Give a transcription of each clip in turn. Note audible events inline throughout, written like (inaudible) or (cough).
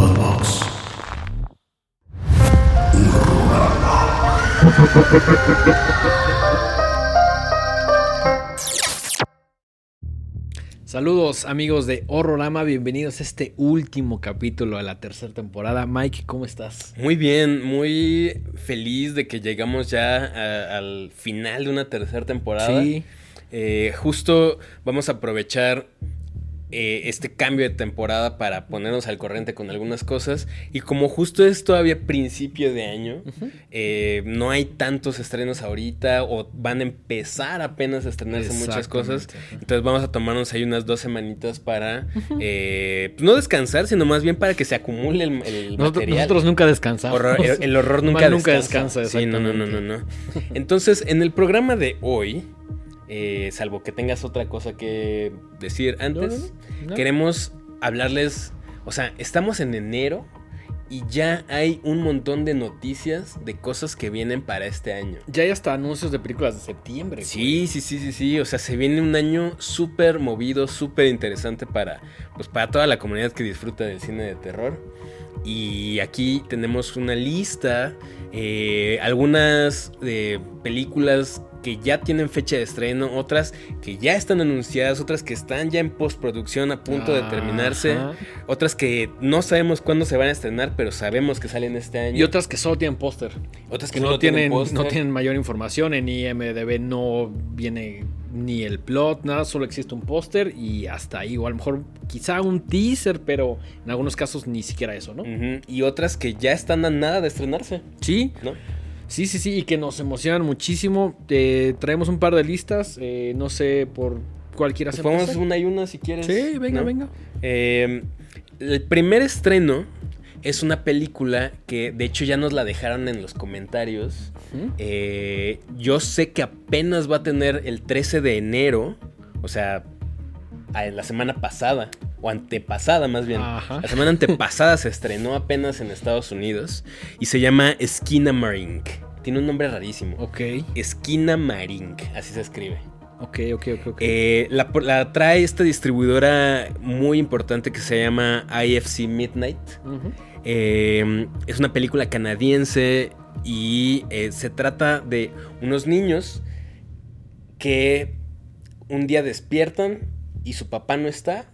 Podbox. Saludos amigos de Horrorama, bienvenidos a este último capítulo de la tercera temporada. Mike, ¿cómo estás? Muy bien, muy feliz de que llegamos ya a- al final de una tercera temporada. Sí. Eh, justo vamos a aprovechar eh, este cambio de temporada para ponernos al corriente con algunas cosas. Y como justo es todavía principio de año, eh, no hay tantos estrenos ahorita o van a empezar apenas a estrenarse muchas cosas. Entonces vamos a tomarnos ahí unas dos semanitas para eh, pues no descansar, sino más bien para que se acumule el, material. nosotros nunca descansamos. Horror- el, el horror (laughs) nunca, Man, nunca descansa. descansa, Sí, no, no, no, no, no. Entonces, en el programa de hoy, eh, salvo que tengas otra cosa que decir antes, no, no. queremos hablarles, o sea, estamos en enero y ya hay un montón de noticias de cosas que vienen para este año. Ya hay hasta anuncios de películas de septiembre. Sí, sí, sí, sí, sí. O sea, se viene un año súper movido, súper interesante para, pues, para toda la comunidad que disfruta del cine de terror. Y aquí tenemos una lista, eh, algunas eh, películas que ya tienen fecha de estreno, otras que ya están anunciadas, otras que están ya en postproducción a punto de terminarse, Ajá. otras que no sabemos cuándo se van a estrenar, pero sabemos que salen este año. Y otras que solo tienen póster. otras Que no, tienen, no tienen mayor información. En IMDB no viene ni el plot, nada, solo existe un póster y hasta ahí. O a lo mejor quizá un teaser, pero en algunos casos ni siquiera eso, ¿no? Y otras que ya están a nada de estrenarse, Sí, ¿no? Sí, sí, sí, y que nos emocionan muchísimo. Eh, traemos un par de listas, eh, no sé por cuál quieras Pues vamos empezar. una y una si quieres. Sí, venga, ¿no? venga. Eh, el primer estreno es una película que de hecho ya nos la dejaron en los comentarios. Eh, yo sé que apenas va a tener el 13 de enero, o sea, la semana pasada, o antepasada más bien. Ajá. La semana antepasada se estrenó apenas en Estados Unidos y se llama Esquina Marink. Tiene un nombre rarísimo. Ok, Esquina Marink, así se escribe. ok, ok, ok. ok. Eh, la, la trae esta distribuidora muy importante que se llama IFC Midnight. Eh, es una película canadiense y eh, se trata de unos niños que un día despiertan y su papá no está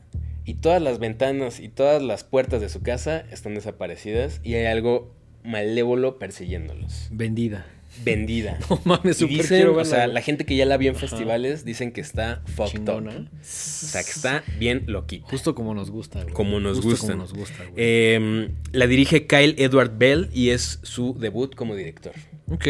y todas las ventanas y todas las puertas de su casa están desaparecidas y hay algo malévolo persiguiéndolos. Vendida. Vendida. (laughs) No mames, Y súper dicen, quiero o sea, la gente que ya la vio en Ajá. festivales dicen que está fucked Chingona. up. O sea, que está bien loquita. Justo como nos gusta, güey. Como nos gustan. como nos gusta, güey. Eh, la dirige Kyle Edward Bell y es su debut como director. ok.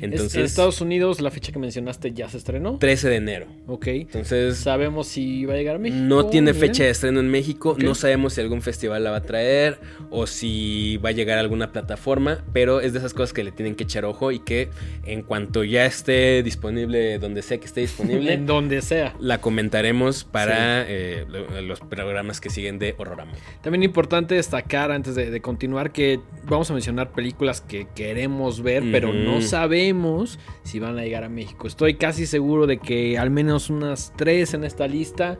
Entonces, en Estados Unidos, la fecha que mencionaste ya se estrenó. 13 de enero. Ok. Entonces, ¿Sabemos si va a llegar a México? no tiene fecha de estreno en México. No sabemos si algún festival la va a traer o si va a llegar a alguna plataforma. Pero es de esas cosas que le tienen que echar ojo y que en cuanto ya esté disponible, donde sea que esté disponible, (laughs) En donde sea. la comentaremos para eh, lo- los programas que siguen de Horrorama. También importante destacar antes de, de continuar que vamos a mencionar películas que queremos ver, pero Ujú. no sabemos si van a llegar a México. Estoy casi seguro de que al menos unas tres en esta lista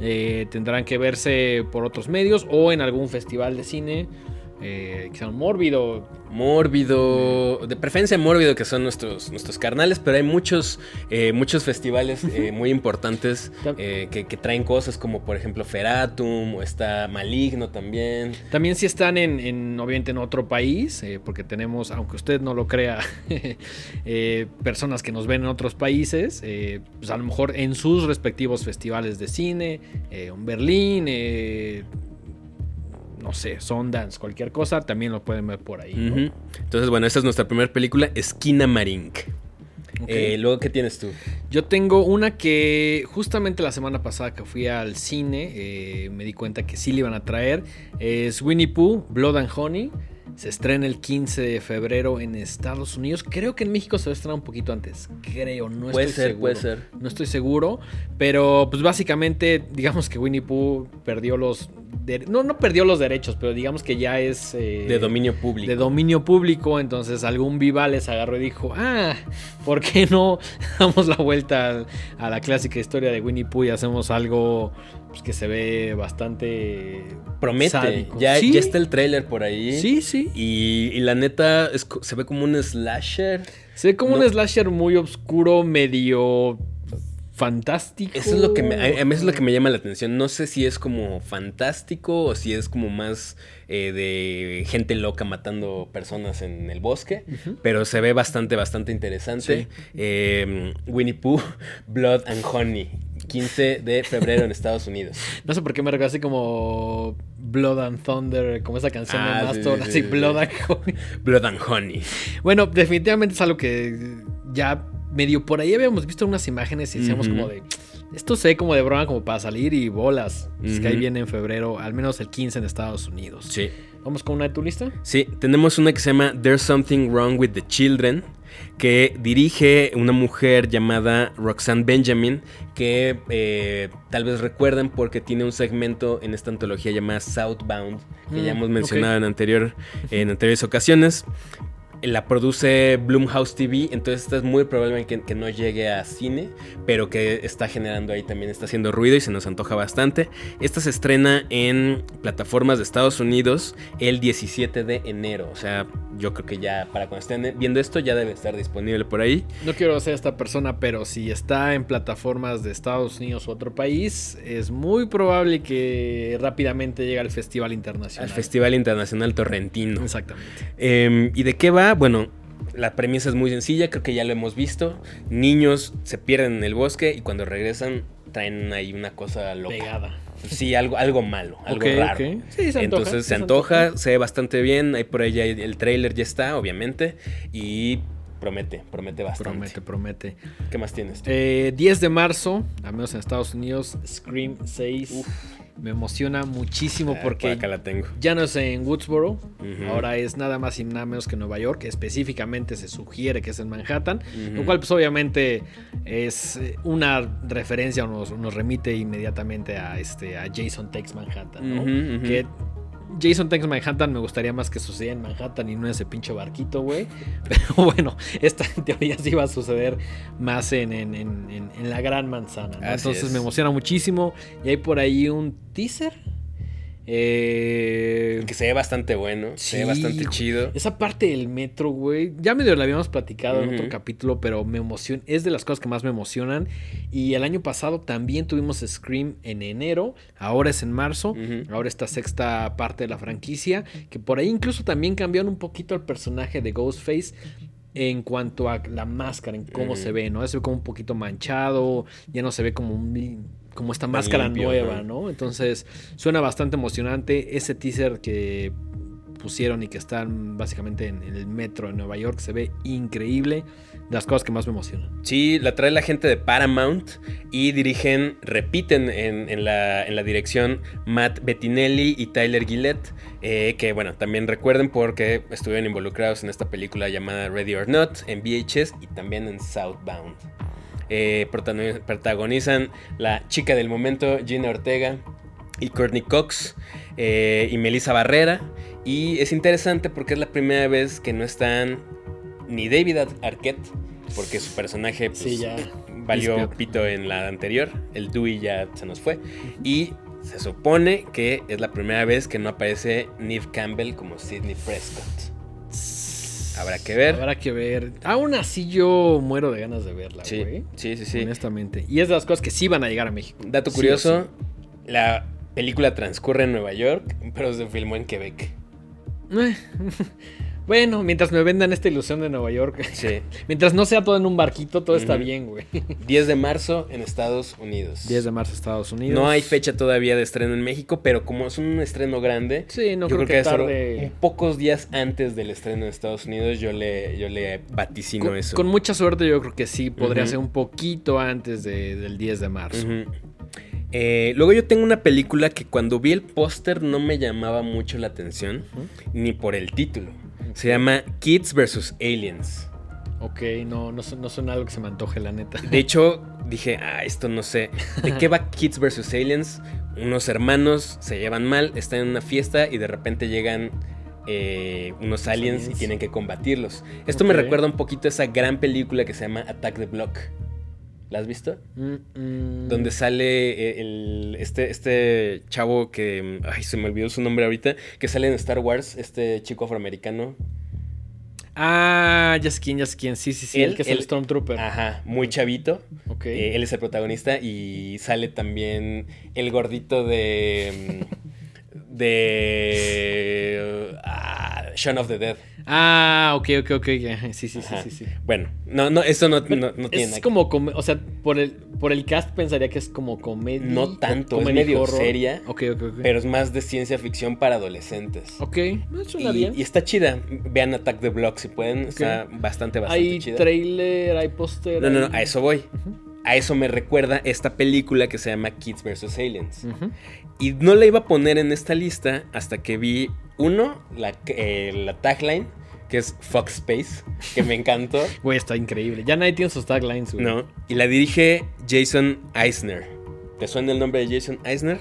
eh, tendrán que verse por otros medios o en algún festival de cine. Eh, quizá un mórbido. Mórbido, de preferencia mórbido que son nuestros, nuestros carnales, pero hay muchos, eh, muchos festivales eh, muy importantes (laughs) eh, que, que traen cosas como por ejemplo Feratum o está Maligno también. También si están en, en, obviamente en otro país, porque tenemos, aunque usted no lo crea, (laughs) personas que nos ven en otros países, pues a lo mejor en sus respectivos festivales de cine, en Berlín, no sé, Sundance, cualquier cosa, también lo pueden ver por ahí. Entonces, bueno, esta es nuestra primera película, Esquina Marink. Eh, luego, ¿qué tienes tú? Yo tengo una que justamente la semana pasada que fui al cine eh, me di cuenta que sí le iban a traer. Es Winnie Pooh, Blood and Honey. Se estrena el 15 de febrero en Estados Unidos. Creo que en México se va a estrenar un poquito antes. Creo, no Puede estoy ser, seguro. puede ser. No estoy seguro. Pero pues básicamente digamos que Winnie Pooh perdió los... de- No, no perdió los derechos, pero digamos que ya es... eh, De dominio público. de dominio público, entonces algún viva les agarró y dijo, ah, ¿por qué no (laughs) damos la vuelta a la clásica historia de Winnie Pooh y hacemos algo pues, que se ve bastante Promete. sádico. Ya, Sí. ya está el tráiler por ahí. Sí, sí. Y, y la neta es se ve como un slasher. Se ve como No. un slasher muy oscuro, medio fantástico. Eso es lo que me, a mí eso es lo que me llama la atención. No sé si es como fantástico o si es como más eh, de gente loca matando personas en el bosque. Pero se ve bastante, bastante interesante. Eh, Winnie Pooh, (laughs) Blood and Honey. 15 de febrero en Estados Unidos. (laughs) No sé por qué me recuerda así como Blood and Thunder, como esa canción Ah, de sí, Mastodon, sí, (laughs) así sí, Blood and Honey. Blood and Honey. Bueno, definitivamente es algo que ya medio por ahí habíamos visto unas imágenes y decíamos como de. Esto se ve como de broma, como para salir y bolas. Es que ahí viene en febrero, al menos el 15 en Estados Unidos. Sí. ¿Vamos con una de tu lista? Sí, tenemos una que se llama There's Something Wrong with the Children, que dirige una mujer llamada Roxanne Benjamin, que eh, tal vez recuerden porque tiene un segmento en esta antología llamada Southbound, que Mm, ya hemos mencionado en, anterior, en anteriores ocasiones. La produce Bloomhouse TV, entonces esta es muy probable que, que no llegue a cine, pero que está generando ahí también, está haciendo ruido y se nos antoja bastante. Esta se estrena en plataformas de Estados Unidos el 17 de enero, o sea, yo creo que ya para cuando estén viendo esto ya debe estar disponible por ahí. No quiero ser esta persona, pero si está en plataformas de Estados Unidos u otro país, es muy probable que rápidamente llegue al Festival Internacional. Al Festival Internacional Torrentino. Exactamente. Eh, ¿Y de qué va? Bueno, la premisa es muy sencilla, creo que ya lo hemos visto. Niños se pierden en el bosque y cuando regresan traen ahí una cosa loca. Pegada. Sí, algo, algo malo, algo Ok, raro. ok. Sí, se antoja, Entonces se antoja, se ve bastante bien. Ahí por ahí ya el trailer ya está, obviamente. Y promete, promete bastante. Promete, promete. ¿Qué más tienes? tú? Eh, 10 de marzo, al menos en Estados Unidos, Scream 6. Me emociona muchísimo Ah, por porque acá la tengo. ya no es en Woodsboro, ahora es nada más y nada menos que Nueva York, específicamente se sugiere que es en Manhattan, lo cual pues obviamente es eh, una referencia o nos, nos remite inmediatamente a, este, a Jason Takes Manhattan, ¿no? Que Jason Takes Manhattan me gustaría más que sucediera en Manhattan y no en ese pinche barquito, güey. (laughs) Pero bueno, esta en teoría sí va a suceder más en, en- en- en- en la gran manzana, Entonces es. me emociona muchísimo. Y hay por ahí un teaser. Eh, Que se ve bastante bueno, se ve bastante güey. chido. esa parte del metro, güey, ya medio la habíamos platicado en otro capítulo, pero me emociona, es de las cosas que más me emocionan. Y el año pasado también tuvimos Scream en enero, ahora es en marzo, ahora esta sexta parte de la franquicia, que por ahí incluso también cambiaron un poquito el personaje de Ghostface. En cuanto a la máscara, en cómo se ve, ¿no? Se ve como un poquito manchado, ya no se ve como un- como esta máscara limpio, nueva, ¿no? ¿no? Entonces, suena bastante emocionante. Ese teaser que pusieron y que están básicamente en, en el metro de Nueva York se ve increíble. De las cosas que más me emocionan. Sí, la trae la gente de Paramount y dirigen, repiten en, en la, en la dirección Matt Bettinelli y Tyler Gillette, eh, que bueno, también recuerden porque estuvieron involucrados en esta película llamada Ready or Not, en VHS y también en Southbound. Eh, protagoni- protagonizan la chica del momento, Gina Ortega, y Courtney Cox eh, y Melissa Barrera. Y es interesante porque es la primera vez que no están ni David Ar- Arquette, porque su personaje pues, Sí, ya. valió pito en la anterior. El Dewey ya se nos fue. Y se supone que es la primera vez que no aparece Neve Campbell como Sidney Prescott. Habrá que ver. Habrá que ver. Aún así yo muero de ganas de verla, Sí, güey. sí, sí, sí. Honestamente. Y es de las cosas que sí van a llegar a México. Dato Sí curioso, la película transcurre en Nueva York, pero se filmó en Quebec. (laughs) Bueno, mientras me vendan esta ilusión de Nueva York. Sí. (laughs) Mientras no sea todo en un barquito, todo está bien, güey. (laughs) 10 de marzo en Estados Unidos. 10 de marzo, Estados Unidos. No hay fecha todavía de estreno en México, pero como es un estreno grande, Sí, no yo creo, creo que, que tarde. un pocos días antes del estreno en Estados Unidos, yo le, yo le vaticino Con, eso. con mucha suerte yo creo que sí, podría ser un poquito antes de- del 10 de marzo. Eh, luego yo tengo una película que cuando vi el póster no me llamaba mucho la atención, ni por el título. Se llama Kids vs. Aliens. Ok, no, no, suena algo que se me antoje, la neta. De hecho, (laughs) dije, ah, esto no sé. ¿De qué va Kids vs. Aliens? Unos hermanos se llevan mal, están en una fiesta y de repente llegan eh, unos aliens, aliens. y tienen que combatirlos. Esto me recuerda un poquito a esa gran película que se llama Attack the Block. ¿La has visto? Mm, mm. Donde sale eh, el, este, este chavo que. Ay, se me olvidó su nombre ahorita. Que sale en Star Wars, este chico afroamericano. Ah, ya sé quién, ya sé quién. Sí, sí, sí. Él- el que es el Stormtrooper. Ajá, muy chavito. Ok. Eh, él es el protagonista y sale también el gordito de. (laughs) de. ah, Shaun of the Dead. Ah, ok, ok, ok. Sí, sí, sí, sí, sí. Bueno, no, no, eso no, no, no tiene Es como, o sea, por el, por el cast pensaría que es como comedia. No tanto, es medio horror. seria. Ok, ok, ok. Pero es más de ciencia ficción para adolescentes. Ok, suena Y, bien. y está chida. Vean Attack the Block si pueden. Está bastante, bastante hay chida. trailer, hay póster. No, no, no, hay- a eso voy. A eso me recuerda esta película que se llama Kids vs. Aliens. Y no la iba a poner en esta lista hasta que vi, uno, la, eh, la tagline, que es Fox Space, que me encantó. (laughs) Güey, está increíble. Ya nadie tiene sus taglines, güey. ¿no? Y la dirige Jason Eisner. ¿Te suena el nombre de Jason Eisner?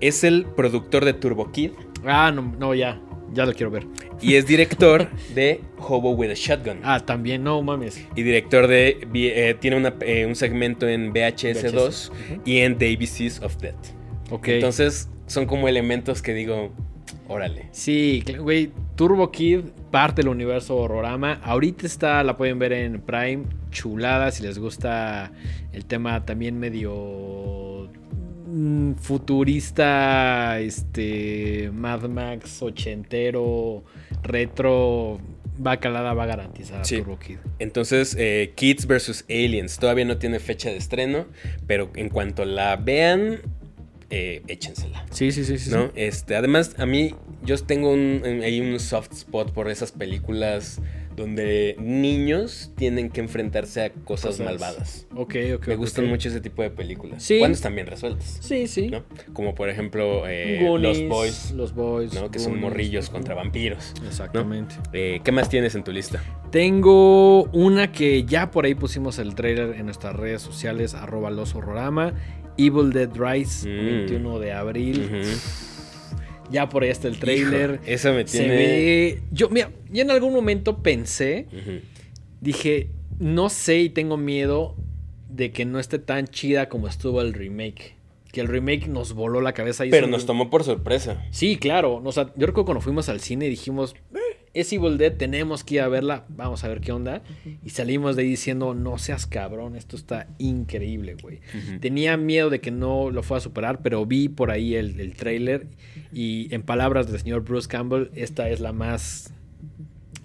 Es el productor de Turbo Kid Ah, no, no, ya. Ya lo quiero ver. y es director de Hobo with a Shotgun. Ah, también, no mames. Y director de. eh, tiene una- eh, un segmento en VHS 2 Ujú. y en The ABCs of Death. Ok. Entonces, son como elementos que digo, órale. Sí, güey, Turbo Kid, parte del universo Horrorama. Ahorita está, la pueden ver en Prime, chulada, si les gusta el tema también medio futurista, este, Mad Max, ochentero, retro, va calada, va garantizada Sí. Turbo Kid. Entonces, eh, Kids vs. Aliens todavía no tiene fecha de estreno, pero en cuanto la vean, eh, échensela. Sí, sí, sí, sí. ¿no? sí. Este, además, a mí, yo tengo un, ahí un soft spot por esas películas donde niños tienen que enfrentarse a cosas, Cosas. malvadas. Ok, ok. Me gustan mucho ese tipo de películas. Sí. Cuando están bien resueltas. Sí, sí. ¿no? Como por ejemplo eh, Goonies, Los Boys, Los Boys. ¿no? que son morrillos contra vampiros. Exactamente. Eh, ¿Qué más tienes en tu lista? Tengo una que ya por ahí pusimos el trailer en nuestras redes sociales, arroba los horrorama. Evil Dead Rise, Mm. 21 de abril. Ujú. Ya por ahí está el trailer. Hijo, eso me Se tiene. ve. Yo, mira, yo en algún momento pensé, dije, no sé y tengo miedo de que no esté tan chida como estuvo el remake. Que el remake nos voló la cabeza. y Pero nos tomó por sorpresa. Sí, claro. O sea, yo recuerdo cuando fuimos al cine dijimos, "Eh, es Evil Dead, tenemos que ir a verla, vamos a ver qué onda. Y salimos de ahí diciendo, no seas cabrón, esto está increíble, güey. Tenía miedo de que no lo fuera a superar, pero vi por ahí el, el trailer y en palabras del señor Bruce Campbell, esta es la más...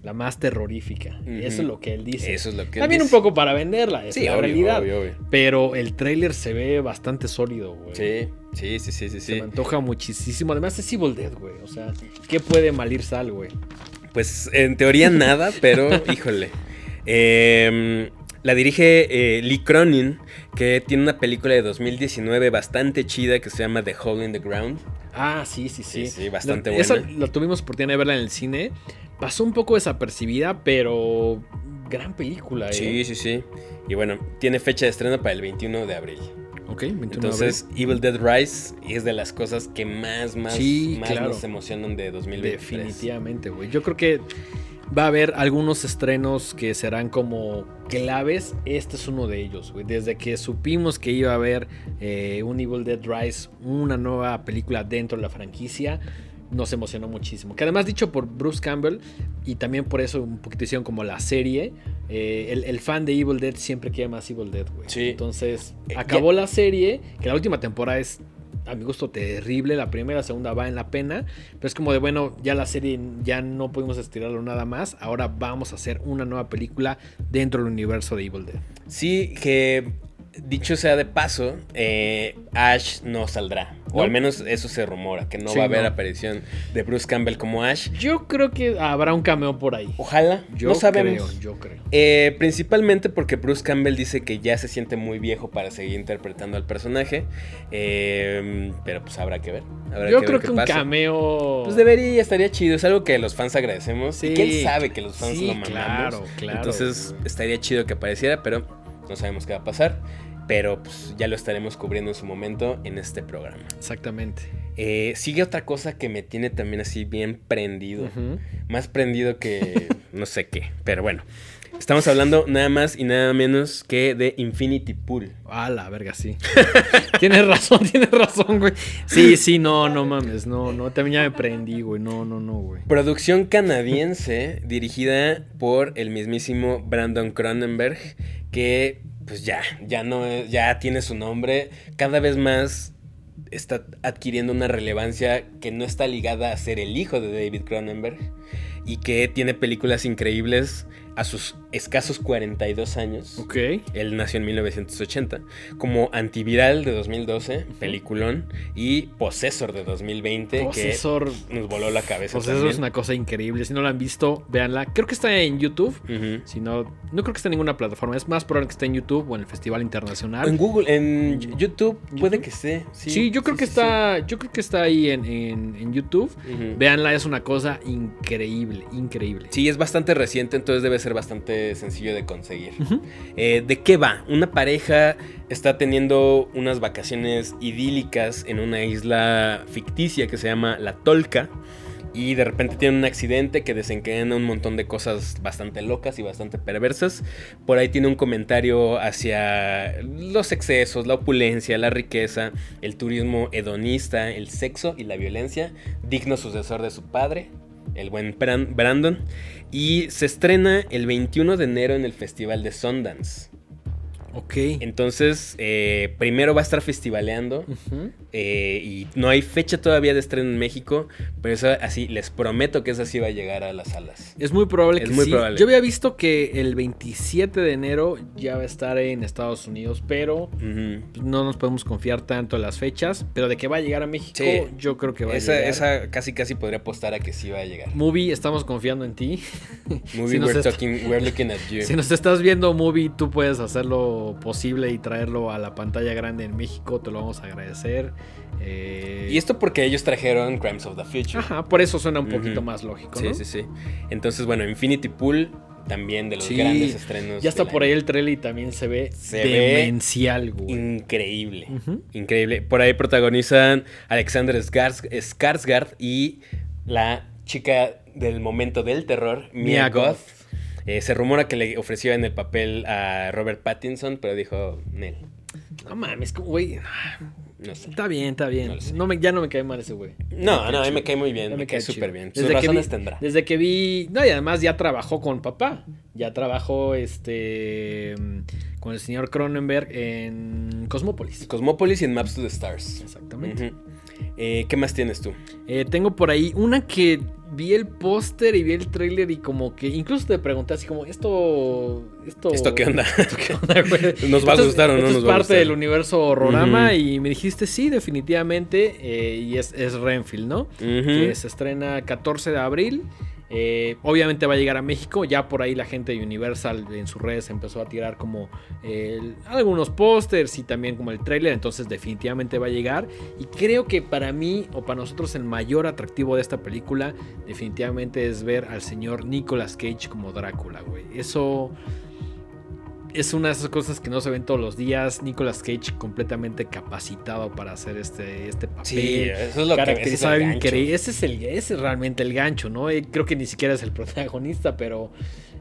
La más terrorífica. Eso es lo que él dice. Eso es lo que él También un poco para venderla, es Sí, la obvio, realidad. obvio, obvio. Pero el trailer se ve bastante sólido, güey. Sí, sí, sí, sí, sí. Se sí. me antoja muchísimo. Además es Evil Dead, güey. O sea, ¿qué puede malir sal, güey? Pues en teoría nada, pero (laughs) híjole. Eh, la dirige eh, Lee Cronin, que tiene una película de 2019 bastante chida que se llama The Hole in the Ground. Ah, sí, sí, sí. Sí, sí, bastante Lo- Esa buena. la tuvimos oportunidad de verla en el cine. Pasó un poco desapercibida, pero gran película, ¿eh? Sí, sí, sí. Y bueno, tiene fecha de estreno para el 21 de abril. Ok, 21 de Entonces, Evil Dead Rise es de las cosas que más, más, Sí, más claro. nos emocionan de abril. 2023. Definitivamente, güey. Yo creo que va a haber algunos estrenos que serán como claves. Este es uno de ellos, güey. Desde que supimos que iba a haber eh, un Evil Dead Rise, una nueva película dentro de la franquicia, nos emocionó muchísimo. Que además dicho por Bruce Campbell, y también por eso un poquito hicieron como la serie, eh, el, el fan de Evil Dead siempre quiere más Evil Dead, güey. Sí. Entonces, Eh, acabó la serie, que la última temporada es a mi gusto terrible. La primera, la segunda va en la pena. Pero es como de, bueno, ya la serie ya no pudimos estirarlo nada más. Ahora vamos a hacer una nueva película dentro del universo de Evil Dead. Sí, que dicho sea de paso, eh, Ash no saldrá. O al menos eso se rumora, que no Sí, va a haber no. aparición de Bruce Campbell como Ash. Yo creo que habrá un cameo por ahí. Ojalá, Yo no sabemos. creo, yo creo. Eh, principalmente porque Bruce Campbell dice que ya se siente muy viejo para seguir interpretando al personaje. Eh, pero pues habrá que ver. habrá Yo creo que un pasa. cameo. Pues debería, estaría chido. Es algo que los fans agradecemos. Sí. Y quién sabe que los fans Sí, lo mamamos. claro, claro, Entonces estaría chido que apareciera, pero no sabemos qué va a pasar. Pero pues ya lo estaremos cubriendo en su momento en este programa. Exactamente. Eh, sigue otra cosa que me tiene también así bien prendido. Más prendido que (laughs) no sé qué. Pero bueno. Estamos hablando nada más y nada menos que de Infinity Pool. A la verga, sí. (laughs) tienes razón, tienes razón, güey. Sí, sí, no, no mames, no, no, también ya me prendí, güey. No, no, no, güey. Producción canadiense dirigida por el mismísimo Brandon Cronenberg, que pues ya, ya no es, ya tiene su nombre. Cada vez más está adquiriendo una relevancia que no está ligada a ser el hijo de David Cronenberg y que tiene películas increíbles a sus escasos 42 años. Ok. Él nació en 1980. Como Antiviral de 2012, peliculón. Y Possessor de 2020, Possessor, que nos voló la cabeza. Possessor es una cosa increíble. Si no la han visto, véanla. Creo que está en YouTube. Si no, no creo que esté en ninguna plataforma. Es más probable que esté en YouTube o en el Festival Internacional. En Google, en YouTube, puede que esté. Sí, yo creo que está. Yo creo que está ahí en, YouTube. Véanla, es una cosa increíble, increíble. Sí, es bastante reciente, entonces debe ser bastante sencillo de conseguir. Eh, ¿De qué va? Una pareja está teniendo unas vacaciones idílicas en una isla ficticia que se llama La Tolca. Y de repente tiene un accidente que desencadena un montón de cosas bastante locas y bastante perversas. Por ahí tiene un comentario hacia los excesos, la opulencia, la riqueza, el turismo hedonista, el sexo y la violencia, digno sucesor de su padre, el buen Brandon. Y se estrena el 21 de enero en el Festival de Sundance. Ok. Entonces, eh, primero va a estar festivaleando. Eh, y no hay fecha todavía de estreno en México. Pero eso así, les prometo que eso sí va a llegar a las salas. Es muy probable Es que muy sí. probable. Yo había visto que el 27 de enero ya va a estar en Estados Unidos, pero no nos podemos confiar tanto en las fechas. Pero de que va a llegar a México, Sí. yo creo que va Esa, a llegar. esa casi casi podría apostar a que sí va a llegar. Movie, estamos confiando en ti. Movie, (laughs) Si we're, talking, we're looking at you. (laughs) Si nos estás viendo, Movie, tú puedes hacer posible y traerlo a la pantalla grande en México. Te lo vamos a agradecer. Eh, Y esto porque ellos trajeron Crimes of the Future. Ajá, por eso suena un poquito más lógico, Sí, ¿no? sí, sí. Entonces, bueno, Infinity Pool también de los Sí, grandes estrenos. Ya está por año. ahí el trailer y también se ve Se ve demencial, güey. Increíble. Increíble. Por ahí protagonizan Alexander Skars- Skarsgård y la chica del momento del terror, Mia Mia Goth. Goth. Eh, se rumora que le ofreció en el papel a Robert Pattinson, pero dijo, Nel, No mames, como, güey. no sé. Está bien, está bien. No lo sé. No me, ya no me cae mal ese güey. No, no, a mí me cae muy bien, me, cae súper bien. Sus Desde que, razones vi, tendrá. desde que vi. No, y además ya trabajó con papá. Ya trabajó este. con el señor Cronenberg en Cosmópolis. Cosmópolis y en Maps to the Stars. Exactamente. Eh, ¿Qué más tienes tú? Eh, tengo por ahí una que vi el póster y vi el tráiler y como que incluso te pregunté así como esto esto ¿Esto qué onda? (laughs) ¿Esto qué (laughs) onda? ¿Nos va a gustar o no nos es va a parte del universo horrorama y me dijiste sí definitivamente eh, y es, es Renfield no que se estrena 14 de abril Eh, obviamente va a llegar a México. Ya por ahí la gente de Universal en sus redes empezó a tirar como algunos pósters y también como el tráiler. Entonces definitivamente va a llegar. Y creo que para mí o para nosotros el mayor atractivo de esta película definitivamente es ver al señor Nicolas Cage como Drácula, güey. Eso es una de esas cosas que no se ven todos los días. Nicolas Cage completamente capacitado para hacer este, este papel. Sí, eso es lo que caracterizado gancho. increíble. Ese es, el, ese es realmente el gancho, ¿no? Eh, Creo que ni siquiera es el (laughs) protagonista, pero.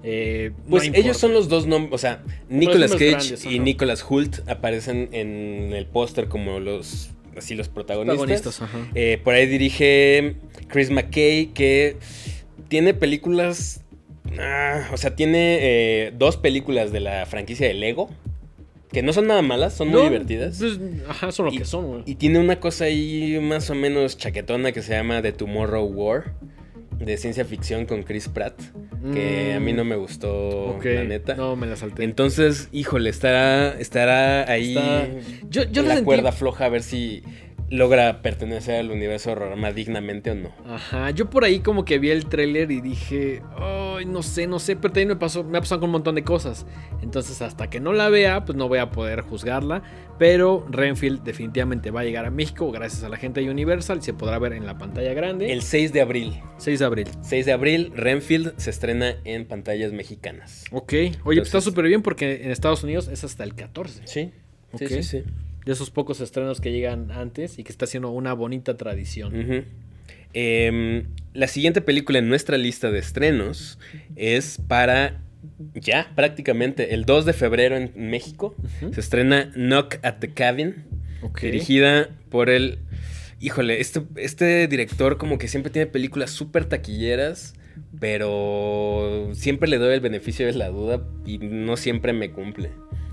eh, Pues ellos son los dos nombres, o sea, Nicolas Cage grandes, y. Nicolas Hult aparecen en el póster como los así los protagonistas. protagonistas. ajá. Eh, por ahí dirige Chris McKay, que tiene películas. Ah, o sea, tiene eh, dos películas de la franquicia de Lego. Que no son nada malas, son muy divertidas. pues, ajá, son lo Y- que son, güey. Y tiene una cosa ahí más o menos chaquetona que se llama The Tomorrow War. De ciencia ficción con Chris Pratt. Que a mí no me gustó, la neta. No, me la salté. Entonces, híjole, estará, estará ahí Está- Yo, yo la la sentí- cuerda floja a ver si logra pertenecer al universo horrorama dignamente o no. Ajá, yo por ahí como que vi el tráiler y dije, ay, no sé, no sé, pero también me pasó, me ha pasado con un montón de cosas. Entonces, hasta que no la vea, pues no voy a poder juzgarla. Pero Renfield definitivamente va a llegar a México gracias a la gente de Universal y se podrá ver en la pantalla grande. El 6 de abril. 6 de abril. 6 de abril, Renfield se estrena en pantallas mexicanas. Ok, oye, pues está Entonces- súper bien porque en Estados Unidos es hasta el 14. Sí, Ok. sí, sí, sí. De esos pocos estrenos que llegan antes y que está siendo una bonita tradición. Em, la siguiente película en nuestra lista de estrenos es para ya prácticamente el 2 de febrero en México se estrena Knock at the Cabin, dirigida por el... Híjole, este, este director como que siempre tiene películas súper taquilleras, pero siempre le doy el beneficio de la duda y no siempre me cumple.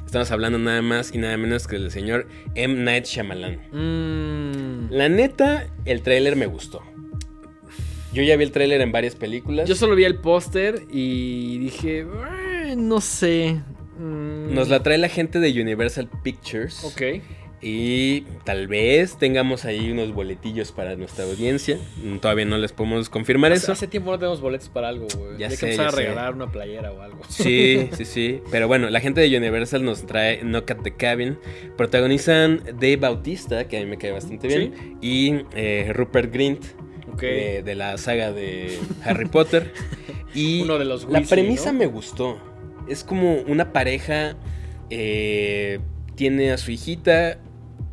Estamos hablando nada más y nada menos que del señor M. Night Shyamalan. Mm, La neta, el tráiler me gustó. Yo ya vi el tráiler en varias películas. yo solo vi el póster y dije, "Ah, no sé. Mm, Nos la trae la gente de Universal Pictures. Ok. Y tal vez tengamos ahí unos boletillos para nuestra audiencia. Todavía no les podemos confirmar Hace, eso. hace tiempo no tenemos boletos para algo, güey. Ya Hay sé, que empezar ya a sé. regalar una playera o algo. Sí, sí, sí. Pero bueno, la gente de Universal nos trae Knock at the Cabin. Protagonizan Dave Bautista, que a mí me cae bastante bien. Y eh, Rupert Grint, Ok. de, de la saga de Harry Potter. Y (laughs) Uno de los la Weasley, premisa ¿no? me gustó. Es como una pareja eh, tiene a su hijita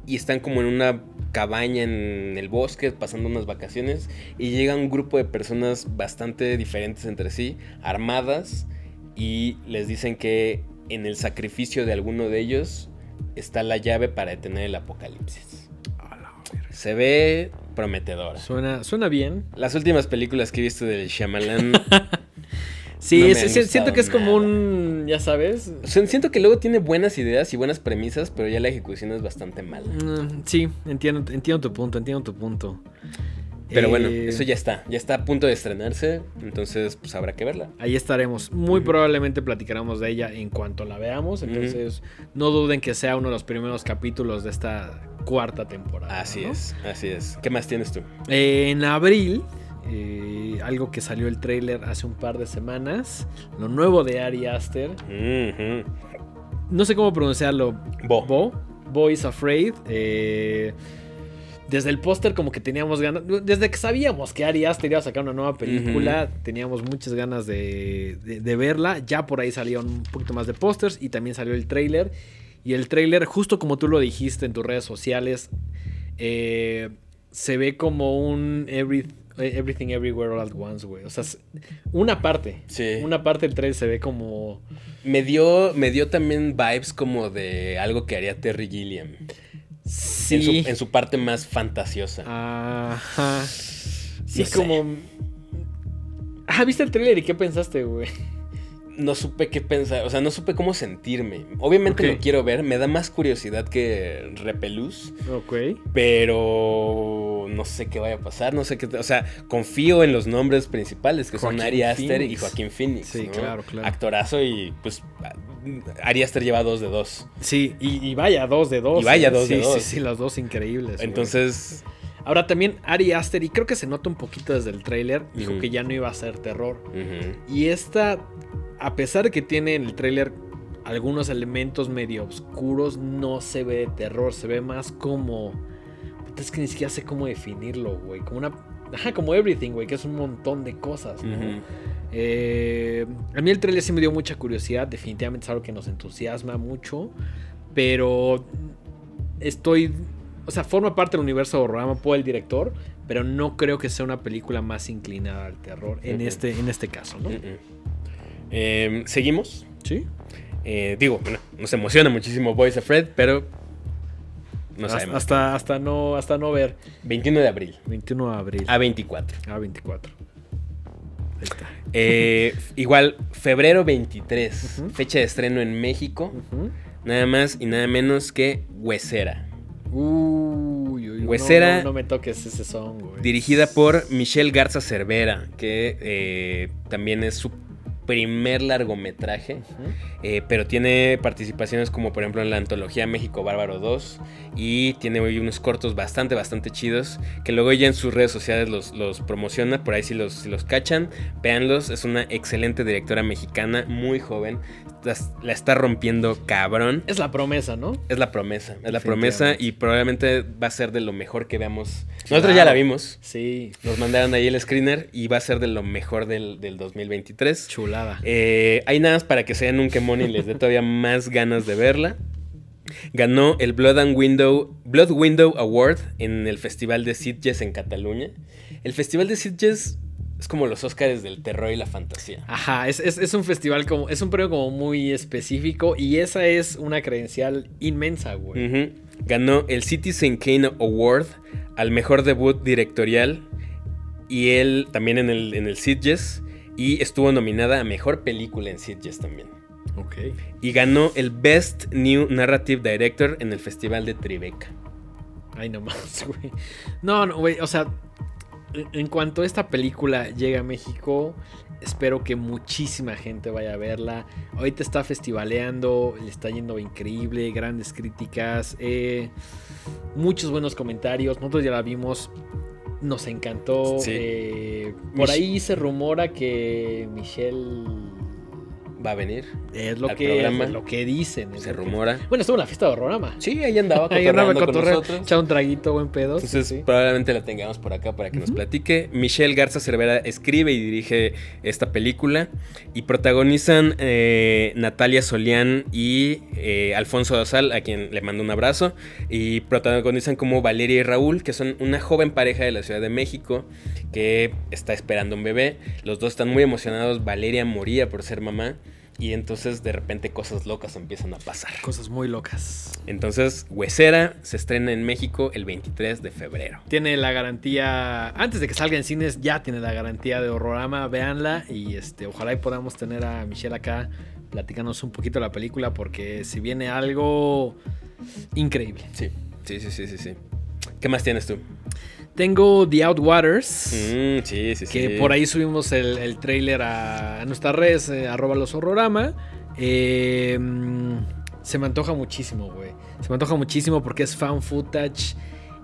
y están como en una cabaña en el bosque pasando unas vacaciones y llega un grupo de personas bastante diferentes entre sí, armadas y les dicen que en el sacrificio de alguno de ellos está la llave para detener el apocalipsis. Se ve prometedora. Suena, suena bien. Las últimas películas que he visto del Shyamalan (laughs) Sí, No es- siento gustado que es como nada. un, ya sabes. O sea, siento que luego tiene buenas ideas y buenas premisas, pero ya la ejecución es bastante mala. Mm, Sí, entiendo, entiendo tu punto, entiendo tu punto. Pero bueno, Eh, eso ya está. Ya está a punto de estrenarse, entonces pues habrá que verla. Ahí estaremos. Muy probablemente platicaremos de ella en cuanto la veamos. Entonces, no duden que sea uno de los primeros capítulos de esta cuarta temporada. Así ¿no? es, así es. ¿Qué más tienes tú? Eh, en abril, eh, algo que salió el tráiler hace un par de semanas, lo nuevo de Ari Aster. No sé cómo pronunciarlo. Bo. Bo. Bo is Afraid. eh, desde el póster como que teníamos ganas, desde que sabíamos que Ari Aster iba a sacar una nueva película, teníamos muchas ganas de, de- de verla. Ya por ahí salieron un poquito más de pósters y también salió el tráiler. Y el tráiler, justo como tú lo dijiste en tus redes sociales, eh, se ve como un every- Everything Everywhere All at Once, güey. O sea, una parte. Sí. Una parte del trailer se ve como... Me dio, me dio también vibes como de algo que haría Terry Gilliam. Sí. En, su, en su parte más fantasiosa. Ajá. Sí, No sé. como. Ah, ¿viste el trailer y qué pensaste, güey? No supe qué pensar, o sea, no supe cómo sentirme. Obviamente lo quiero ver, me da más curiosidad que Repelús. Ok. Pero no sé qué vaya a pasar, no sé qué, o sea, confío en los nombres principales que son Ari Aster y. Joaquín Phoenix. Sí, ¿no? claro, claro. Actorazo y pues Ari Aster lleva dos de dos. Sí, y, y vaya, dos de dos. Y vaya, ¿eh? dos sí, de dos. Sí, sí, las dos increíbles. güey. Entonces, Ahora también Ari Aster, y creo que se nota un poquito desde el tráiler, dijo que ya no iba a ser terror. Y esta, a pesar de que tiene en el tráiler algunos elementos medio oscuros, no se ve de terror, se ve más como... Es que ni siquiera sé cómo definirlo, güey. Como una... Ajá, como Everything, güey, que es un montón de cosas. Eh, a mí el trailer sí me dio mucha curiosidad, definitivamente es algo que nos entusiasma mucho, pero estoy, o sea, forma parte del universo de Horrorama por el director, pero no creo que sea una película más inclinada al terror en, este, en este caso, ¿no? Em, Seguimos. Sí. Eh, digo, bueno, nos emociona muchísimo Boys of Fred, pero no hasta, sabemos. hasta, hasta no, hasta no ver. 21 de abril 21 de abril. a 24. A 24. Ahí está. Eh, igual, febrero 23, Ujú. fecha de estreno en México. Nada más y nada menos que Huesera. Uy, uy, no, Huesera- No, no me toques ese son, güey. Dirigida por Michelle Garza Cervera, que eh, también es su primer largometraje. Eh, pero tiene participaciones como por ejemplo en la antología México Bárbaro 2 y tiene hoy unos cortos bastante, bastante chidos que luego ella en sus redes sociales los, los promociona, por ahí si los, si los cachan, véanlos, es una excelente directora mexicana, muy joven, la está rompiendo cabrón. Es la promesa, ¿no? Es la promesa, es la promesa y probablemente va a ser de lo mejor que veamos. Nosotros ya la vimos, Sí, nos mandaron ahí el screener y va a ser de lo mejor del, del 2023. chulada. Eh, hay nada más para que se den un quemón y les dé todavía (laughs) más ganas de verla. Ganó el Blood and Window, Blood Window Award en el Festival de Sitges en Cataluña. El Festival de Sitges Es como los Oscars del terror y la fantasía. Ajá, es, es- es un festival como. Es un premio como muy específico. Y esa es una credencial inmensa, güey. Ganó el Citizen Kane Award al mejor debut directorial y él también en el, en el Sitges y estuvo nominada a mejor película en Sitges también. Ok. Y ganó el Best New Narrative Director en el Festival de Tribeca. Ay, no (laughs) más, güey. No, no, güey. O sea, en- cuanto esta película llegue a México, espero que muchísima gente vaya a verla. Ahorita está festivaleando, le está yendo increíble, grandes críticas, eh, muchos buenos comentarios. Nosotros ya la vimos, nos encantó. Sí. eh, por Mich- ahí se rumora que Michelle Va a venir, es lo Al que programa. es lo que dicen. se que- rumora. Bueno, estuvo en la fiesta de Horrorama. Sí, ahí andaba (laughs) Ahí andaba con cotorreo, nosotros. echaba un traguito, buen pedo. Entonces sí. probablemente la tengamos por acá para que nos platique. Michelle Garza Cervera escribe y dirige esta película. Y protagonizan eh, Natalia Solián y eh, Alfonso Dosal, a quien le mando un abrazo. Y protagonizan como Valeria y Raúl, que son una joven pareja de la Ciudad de México que está esperando un bebé. Los dos están muy emocionados. Valeria moría por ser mamá. Y entonces de repente cosas locas empiezan a pasar. Cosas muy locas. Entonces, Huesera se estrena en México el 23 de febrero. Tiene la garantía, antes de que salga en cines, ya tiene la garantía de Horrorama, véanla y este, ojalá y podamos tener a Michelle acá platicándonos un poquito de la película porque si viene algo increíble. Sí, sí, sí, sí, sí. sí. ¿Qué más tienes tú? Tengo The Outwaters, Mm, sí, sí, sí. que por ahí subimos el, el trailer a, a nuestras redes, eh, arroba los horrorama. Eh, mm, se me antoja muchísimo, güey. Se me antoja muchísimo porque es fan footage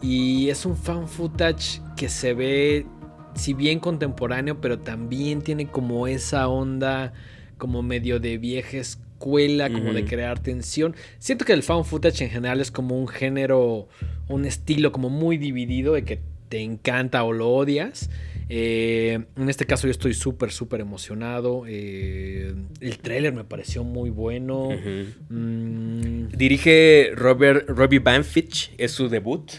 y es un fan footage que se ve, si bien contemporáneo, pero también tiene como esa onda como medio de vieja escuela, como de crear tensión. Siento que el fan footage en general es como un género, un estilo como muy dividido de que te encanta o lo odias. Eh, en este caso yo estoy súper, súper emocionado. Eh, el tráiler me pareció muy bueno. Mm, Dirige Robert, Robbie Banfitch, es su debut.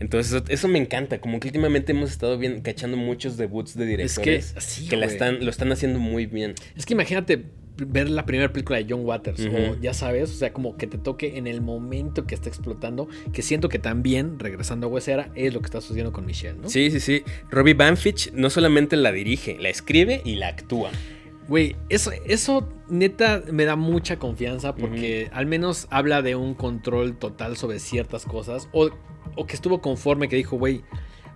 Entonces, eso, eso me encanta. Como que últimamente hemos estado bien, cachando muchos debuts de es que, directores sí, que la güey. están, lo están haciendo muy bien. Es que imagínate ver la primera película de John Waters, o ya sabes, o sea, como que te toque en el momento que está explotando, que siento que también, regresando a Huesera, es lo que está sucediendo con Michelle, ¿no? Sí, sí, sí. Robbie Banfitch no solamente la dirige, la escribe y la actúa. Güey, eso, eso neta me da mucha confianza porque al menos habla de un control total sobre ciertas cosas, o, o que estuvo conforme, que dijo, güey,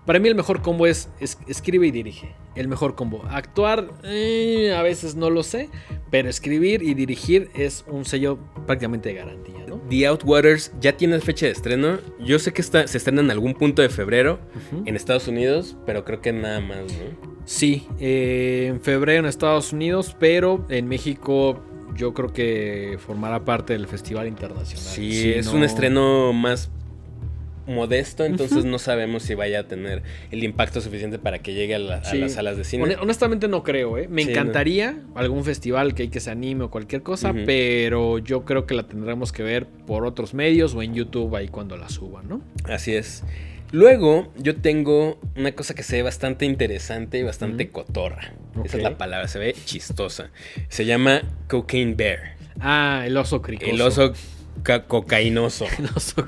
para mí el mejor combo es, es- escribe y dirige. El mejor combo. Actuar, eh, a veces no lo sé, pero escribir y dirigir es un sello prácticamente de garantía, ¿no? The Outwaters ya tiene fecha de estreno. Yo sé que está, se estrena en algún punto de febrero en Estados Unidos, pero creo que nada más, ¿no? Sí, eh, en febrero en Estados Unidos, pero en México yo creo que formará parte del Festival Internacional. Sí, Si es no- un estreno más modesto, entonces no sabemos si vaya a tener el impacto suficiente para que llegue a, la- a Sí. las salas de cine. Hone- Honestamente no creo, ¿eh? Me Sí, encantaría algún festival que hay que se anime o cualquier cosa, pero yo creo que la tendremos que ver por otros medios o en YouTube ahí cuando la suban, ¿no? Así es. Luego, yo tengo una cosa que se ve bastante interesante y bastante cotorra. Esa es la palabra, se ve chistosa. Se llama Cocaine Bear. Ah, el oso cricoso. El oso ca- cocainoso. (laughs) El oso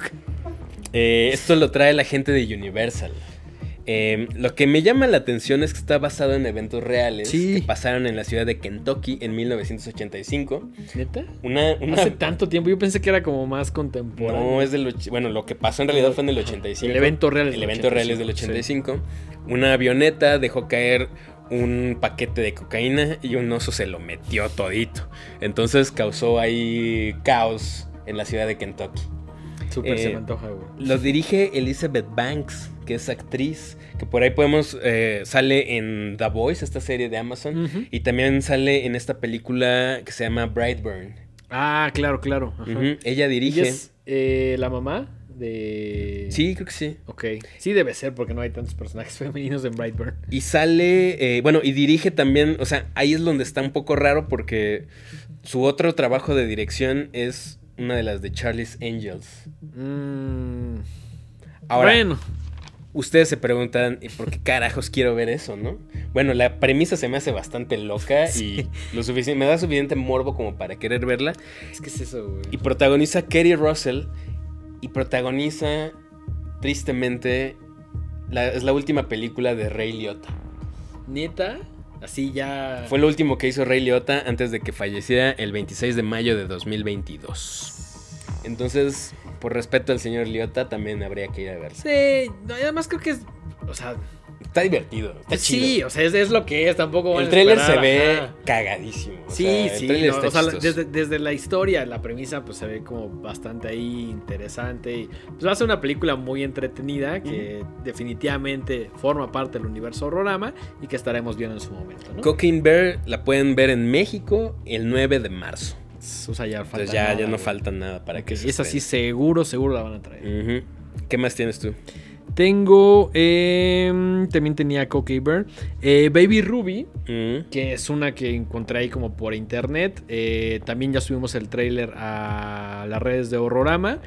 Eh, esto lo trae la gente de Universal. Eh, lo que me llama la atención es que está basado en eventos reales Sí. que pasaron en la ciudad de Kentucky en 1985. ¿Neta? Una, una- Hace tanto tiempo, yo pensé que era como más contemporáneo. no es del bueno, lo que pasó en realidad fue en el 85. El evento real es El del evento real es del 85, 85. Una avioneta dejó caer un paquete de cocaína y un oso se lo metió todito. Entonces causó ahí caos en la ciudad de Kentucky. Súper se Eh, me antoja, güey. Lo dirige Elizabeth Banks, que es actriz, que por ahí podemos, eh, sale en The Voice, esta serie de Amazon, y también sale en esta película que se llama Brightburn. Ah, claro, claro. ajá. Ella ¿Y dirige... es eh, la mamá de...? Sí, creo que sí. Ok. Sí debe ser porque no hay tantos personajes (laughs) femeninos en Brightburn. Y sale, eh, bueno, y dirige también, o sea, ahí es donde está un poco raro porque su otro trabajo de dirección es una de las de Charlie's Angels. Mm, Ahora, bueno, Ustedes se preguntan, ¿y por qué carajos quiero ver eso, no? Bueno, la premisa se me hace bastante loca y lo suficiente, me da suficiente morbo como para querer verla. Es que es eso, güey. Y protagoniza Kerry Russell y protagoniza, tristemente, la- es la última película de Ray Liotta. Neta, así ya. Fue lo último que hizo Ray Liotta antes de que falleciera el 26 de mayo de 2022. Entonces, por respeto al señor Liotta, también habría que ir a verla. Sí, además creo que es. O sea, Está divertido, está pues chido. sí, o sea, es, es lo que es, tampoco El a trailer se ve ajá. cagadísimo. o Sí, sea, sí, tráiler no, o sea, desde, desde la historia, la premisa, pues se ve como bastante ahí interesante. Y, pues va a ser una película muy entretenida que definitivamente forma parte del universo Horrorama y que estaremos viendo en su momento, ¿no? Cocaine Bear la pueden ver en México el 9 de marzo. O sea, ya falta Entonces ya, nada, ya no falta nada para que Ok, se Esa sí, estrene. seguro, seguro la van a traer. Ujú. ¿Qué más tienes tú? Tengo, em, también tenía Cocaine Bear, eh, Baby Ruby, Mm. que es una que encontré ahí como por internet. Eh, también ya subimos el trailer a las redes de Horrorama.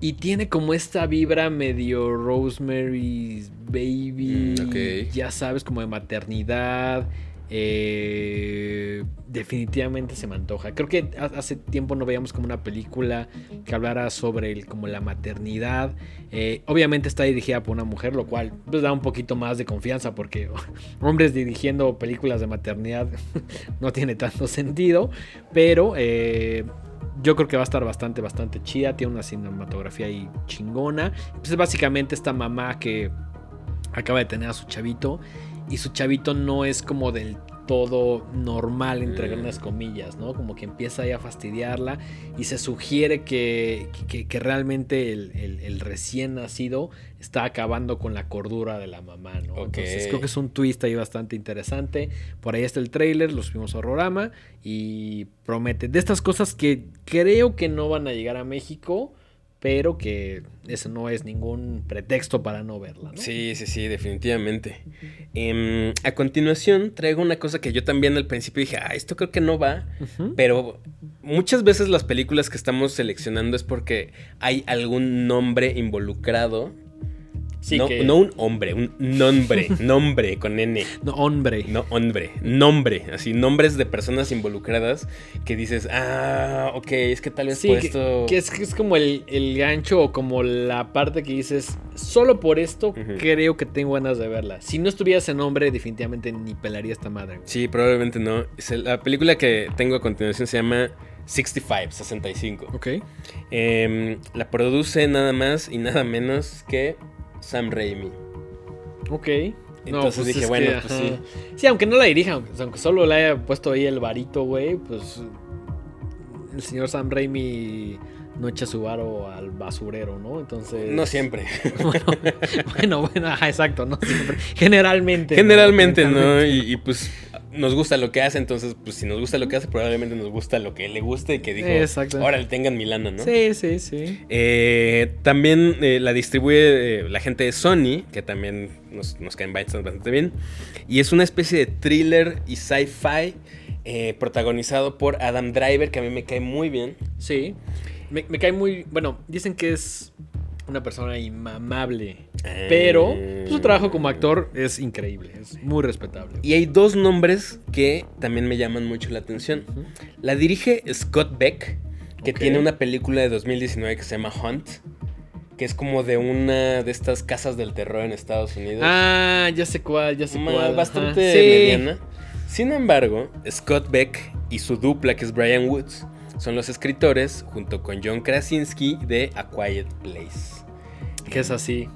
Y tiene como esta vibra medio Rosemary's Baby. Mm. Ya sabes, como de maternidad. Eh, definitivamente se me antoja. Creo que ha- hace tiempo no veíamos como una película que hablara sobre como la maternidad. Eh, obviamente está dirigida por una mujer, lo cual pues, da un poquito más de confianza porque (laughs) hombres dirigiendo películas de maternidad (laughs) no tiene tanto sentido. Pero eh, yo creo que va a estar bastante, bastante chida. Tiene una cinematografía ahí chingona. Pues es básicamente esta mamá que acaba de tener a su chavito. Y su chavito no es como del todo normal, entre Mm. grandes comillas, ¿no? Como que empieza ahí a fastidiarla y se sugiere que, que- que realmente el, el- el recién nacido está acabando con la cordura de la mamá, ¿no? Entonces creo que es un twist ahí bastante interesante. Por ahí está el trailer, lo subimos a Horrorama y promete de estas cosas que creo que no van a llegar a México, pero que eso no es ningún pretexto para no verla, ¿no? Sí, sí, sí, definitivamente. Em, a continuación traigo una cosa que yo también al principio dije, ah, esto creo que no va, pero muchas veces las películas que estamos seleccionando es porque hay algún nombre involucrado. Sí, no, que- no un hombre, un nombre, (laughs) nombre con N. No, hombre. No, hombre, nombre, así, nombres de personas involucradas que dices, ah, ok, es que tal vez Sí, por que, esto... que es, que es como el, el gancho o como la parte que dices, solo por esto creo que tengo ganas de verla. Si no estuviera ese nombre, definitivamente ni pelaría esta madre. Sí, probablemente no. La película que tengo a continuación se llama 65, 65. Ok. Em, la produce nada más y nada menos que Sam Raimi. Ok. Entonces dije, es bueno, que, pues ajá. sí. Sí, aunque no la dirija, aunque, solo le haya puesto ahí el varito, güey, pues el señor Sam Raimi no echa su varo al basurero, ¿no? Entonces... No siempre. (laughs) bueno, bueno, bueno, ajá, exacto, no siempre. Generalmente. Generalmente no, Generalmente. y, y, pues nos gusta lo que hace, entonces pues si nos gusta lo que hace, probablemente nos gusta lo que le guste y que dijo, Exacto. ahora le tengan mi lana, ¿no? Sí, sí, sí. Eh, también eh, la distribuye eh, la gente de Sony, que también nos, nos caen bastante bien. Y es una especie de thriller y sci-fi eh, protagonizado por Adam Driver, que a mí me cae muy bien. Sí. Me, me cae muy. Bueno, dicen que es una persona inmamable. Pero pues, su trabajo como actor es increíble. Es muy respetable. Y hay dos nombres que también me llaman mucho la atención. La dirige Scott Beck, que tiene una película de 2019 que se llama Hunt, que es como de una de estas casas del terror en Estados Unidos. Ah, ya sé cuál, ya sé cuál. bastante. Sí. mediana. Sin embargo, Scott Beck y su dupla, que es Brian Woods, son los escritores, junto con John Krasinski, de A Quiet Place. Que es así.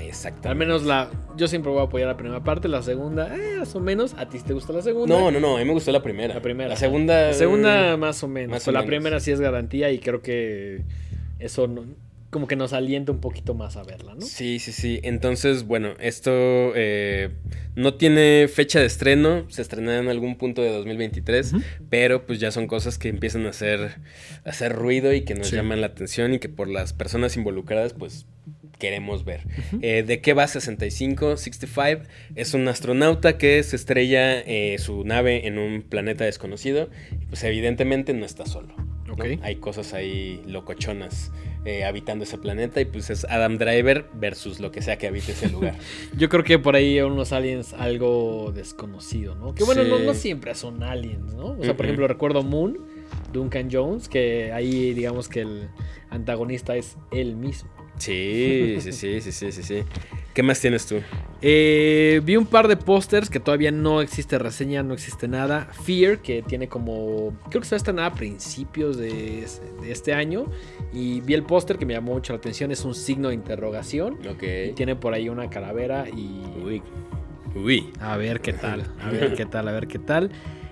Exactamente. Al menos la. Yo siempre voy a apoyar la primera parte, la segunda, eh, más o menos. ¿A ti te gusta la segunda? No, no, no, a mí me gustó la primera. La primera. La segunda. La segunda, más o menos. más o la menos. primera sí es garantía y creo que eso no- como que nos alienta un poquito más a verla, ¿no? Sí, sí, sí. Entonces, bueno, esto eh, no tiene fecha de estreno. Se estrenará en algún punto de 2023. Ujú. Pero pues ya son cosas que empiezan a hacer, a hacer ruido y que nos Sí. llaman la atención y que por las personas involucradas pues queremos ver. Eh, ¿De qué va 65? 65 es un astronauta que se estrella eh, su nave en un planeta desconocido pues evidentemente no está solo. ¿no? Ok. Hay cosas ahí locochonas eh, habitando ese planeta y pues es Adam Driver versus lo que sea que habite ese lugar. (laughs) Yo creo que por ahí unos aliens algo desconocido, ¿no? Que bueno, Sí. no, no siempre son aliens, ¿no? O sea, por ejemplo, recuerdo Moon, Duncan Jones, que ahí digamos que el antagonista es él mismo. Sí, sí, sí, sí, sí, sí, sí. ¿Qué más tienes tú? Eh, vi un par de pósters que todavía no existe reseña, no existe nada. Fear, que tiene como. Creo que se va a estrenar a principios de, de este año. Y vi el póster que me llamó mucho la atención. Es un signo de interrogación. Ok. Y tiene por ahí una calavera y. Uy. Uy. A ver qué tal, a (laughs) ver qué tal, a ver qué tal.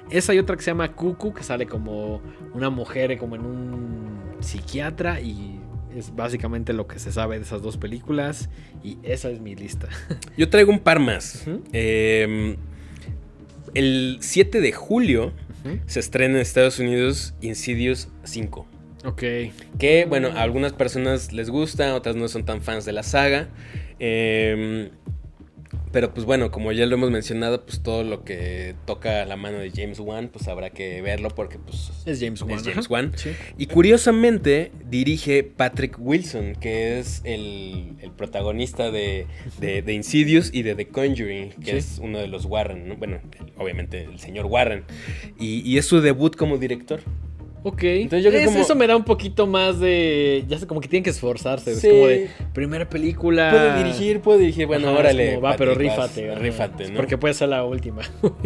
Esa y otra que se llama Cuckoo, que sale como una mujer como en un psiquiatra y es básicamente lo que se sabe de esas dos películas y esa es mi lista. (laughs) Yo traigo un par más. Eh, el 7 de julio se estrena en Estados Unidos Insidious 5. Ok. Que, bueno, a algunas personas les gusta, otras no son tan fans de la saga. Eh, pero pues bueno, como ya lo hemos mencionado, pues todo lo que toca la mano de James Wan, pues habrá que verlo porque pues Es James Wan. es James ajá. Wan. Sí. Y curiosamente dirige Patrick Wilson, que es el, el protagonista de, de, de Insidious y de The Conjuring, que Sí. es uno de los Warren, ¿no? bueno, obviamente el señor Warren. Y, y es su debut como director. Ok. Entonces yo creo Es- como- Eso me da un poquito más de. Ya sé, como que tienen que esforzarse. Sí. Es como de primera película. Puede dirigir, puede dirigir, bueno, Ajá, órale. como, va, pero vas, rífate. ajá. Rífate, ¿no? Porque puede ser la última. (laughs)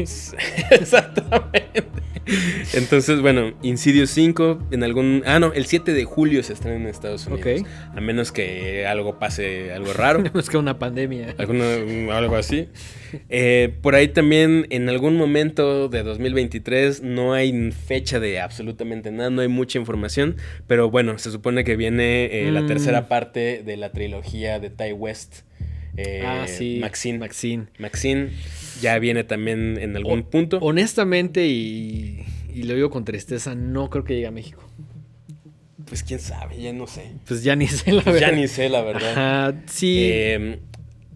Exactamente. (laughs) Entonces, bueno, Insidious 5 en algún... Ah, no, el 7 de julio se estrena en Estados Unidos. A menos que algo pase, algo raro. (laughs) es que una pandemia. alguna- algo así. Eh, por ahí también, en algún momento de 2023, no hay fecha de absolutamente nada, no hay mucha información. Pero bueno, se supone que viene eh, la Mm. tercera parte de la trilogía de Ty West. Eh, ah, sí. Maxine. Maxine. Maxine ya viene también en algún O- punto. Honestamente, y, y lo digo con tristeza, no creo que llegue a México. Pues quién sabe, ya no sé. Pues ya ni sé la Pues ya verdad. ni sé, la verdad. Ajá, sí. Eh,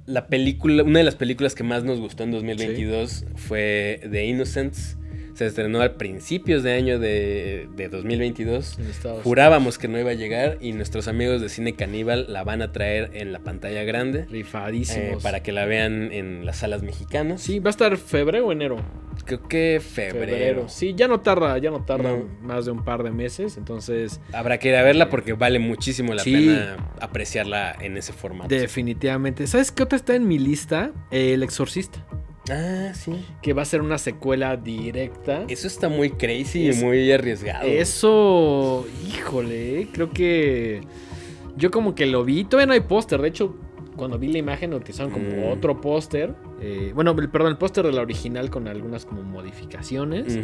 la película, una de las películas que más nos gustó en 2022 fue The Innocents. Se estrenó al principios de año de, de 2022. En Estados Jurábamos que no iba a llegar y nuestros amigos de Cine Caníbal la van a traer en la pantalla grande eh, Rifadísimos. para que la vean en las salas mexicanas. Sí, va a estar febrero o enero. Creo que febrero. Sí, ya no tarda, ya no tarda No. más de un par de meses. Entonces, Habrá que ir a verla porque vale muchísimo la Sí. pena apreciarla en ese formato. definitivamente. ¿Sabes qué otra está en mi lista? El Exorcista. Ah, sí. Que va a ser una secuela directa. Eso está muy crazy Es- y muy arriesgado. Eso, híjole, creo que yo como que lo vi. Todavía no hay póster. De hecho, cuando vi la imagen utilizaron como Mm. otro póster. Eh, bueno, el- perdón, el póster de la original con algunas como modificaciones.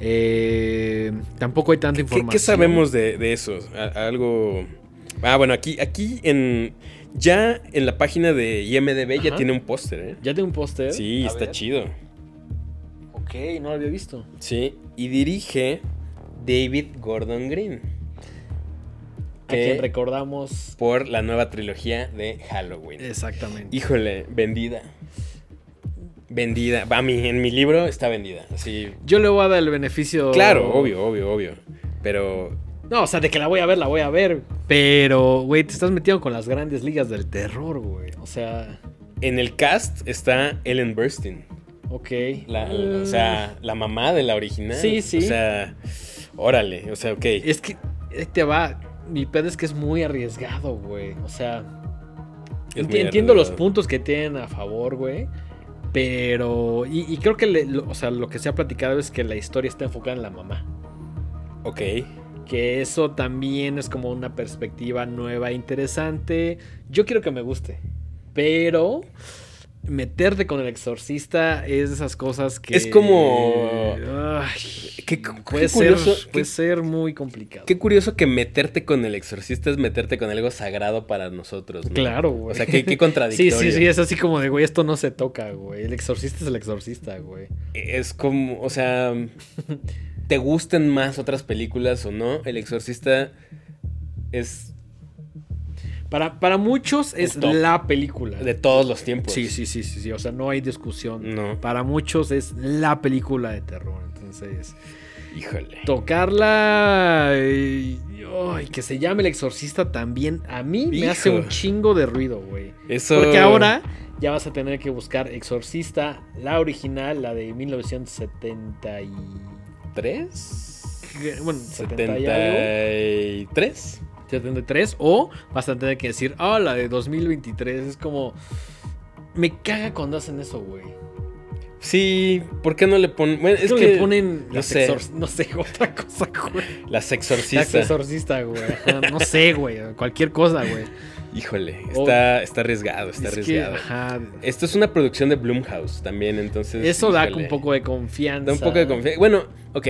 Eh, tampoco hay tanta ¿Qué, información. qué sabemos de, de eso? A- algo. Ah, bueno, aquí, aquí en. Ya en la página de IMDB ya tiene un póster, ¿eh? ¿Ya tengo un póster? Sí, A está ver. chido. Ok, no lo había visto. Sí. Y dirige David Gordon Green. A Que- quien recordamos. Por la nueva trilogía de Halloween. Exactamente. Híjole, vendida. Vendida. A mí, en mi libro está vendida. Así. Yo le voy a dar el beneficio. Claro, obvio, obvio, obvio. Pero No, o sea, de que la voy a ver, la voy a ver. Pero, güey, te estás metiendo con las grandes ligas del terror, güey. O sea, en el cast está Ellen Burstyn. ok. La-. O sea, la mamá de la original. Sí, sí. O sea, órale. O sea, ok. Es que te va. Mi pedo es que es muy arriesgado, güey. O sea, enti- entiendo los puntos que tienen a favor, güey. Pero, y, y creo que, le- lo- o sea, lo que se ha platicado es que la historia está enfocada en la mamá. Ok. Que eso también es como una perspectiva nueva e interesante. Yo quiero que me guste. Pero meterte con el exorcista es de esas cosas que. Es como- Ay, Qué, puede, qué ser, curioso, puede qué- ser muy complicado. qué curioso que meterte con el exorcista es meterte con algo sagrado para nosotros. ¿no? Claro, güey. O sea, qué, qué (laughs) Sí, contradictorio. sí, sí, es así como de, güey, esto no se toca, güey. El exorcista es el exorcista, güey. Es como, o sea, (laughs) te gusten más otras películas o no, El Exorcista es Para, para muchos es top. la película. de todos los tiempos. Sí, sí, sí, sí, sí. O sea, no hay discusión. No. Para muchos es la película de terror. Entonces. Híjole. Tocarla y, ay, que se llame El Exorcista también a mí me hace un chingo de ruido, güey. Eso. Porque ahora ya vas a tener que buscar Exorcista, la original, la de 1970 y... ¿Tres? Bueno, 70 y algo. ¿73? 73 o vas a tener que decir, ah, la de 2023. Es como... Me caga cuando hacen eso, güey. Sí, ¿por qué no le ponen? Bueno, es que le ponen no las sé. exor- no sé, (laughs) otra cosa, güey. las La exorcistas. exorcista, güey. Ajá, No sé, güey. Cualquier cosa, güey. Híjole, está, está arriesgado, está Es que, arriesgado. ajá, Esto es una producción de Blumhouse también, entonces. eso da un poco de confianza. Da un poco de confianza. Bueno, ok.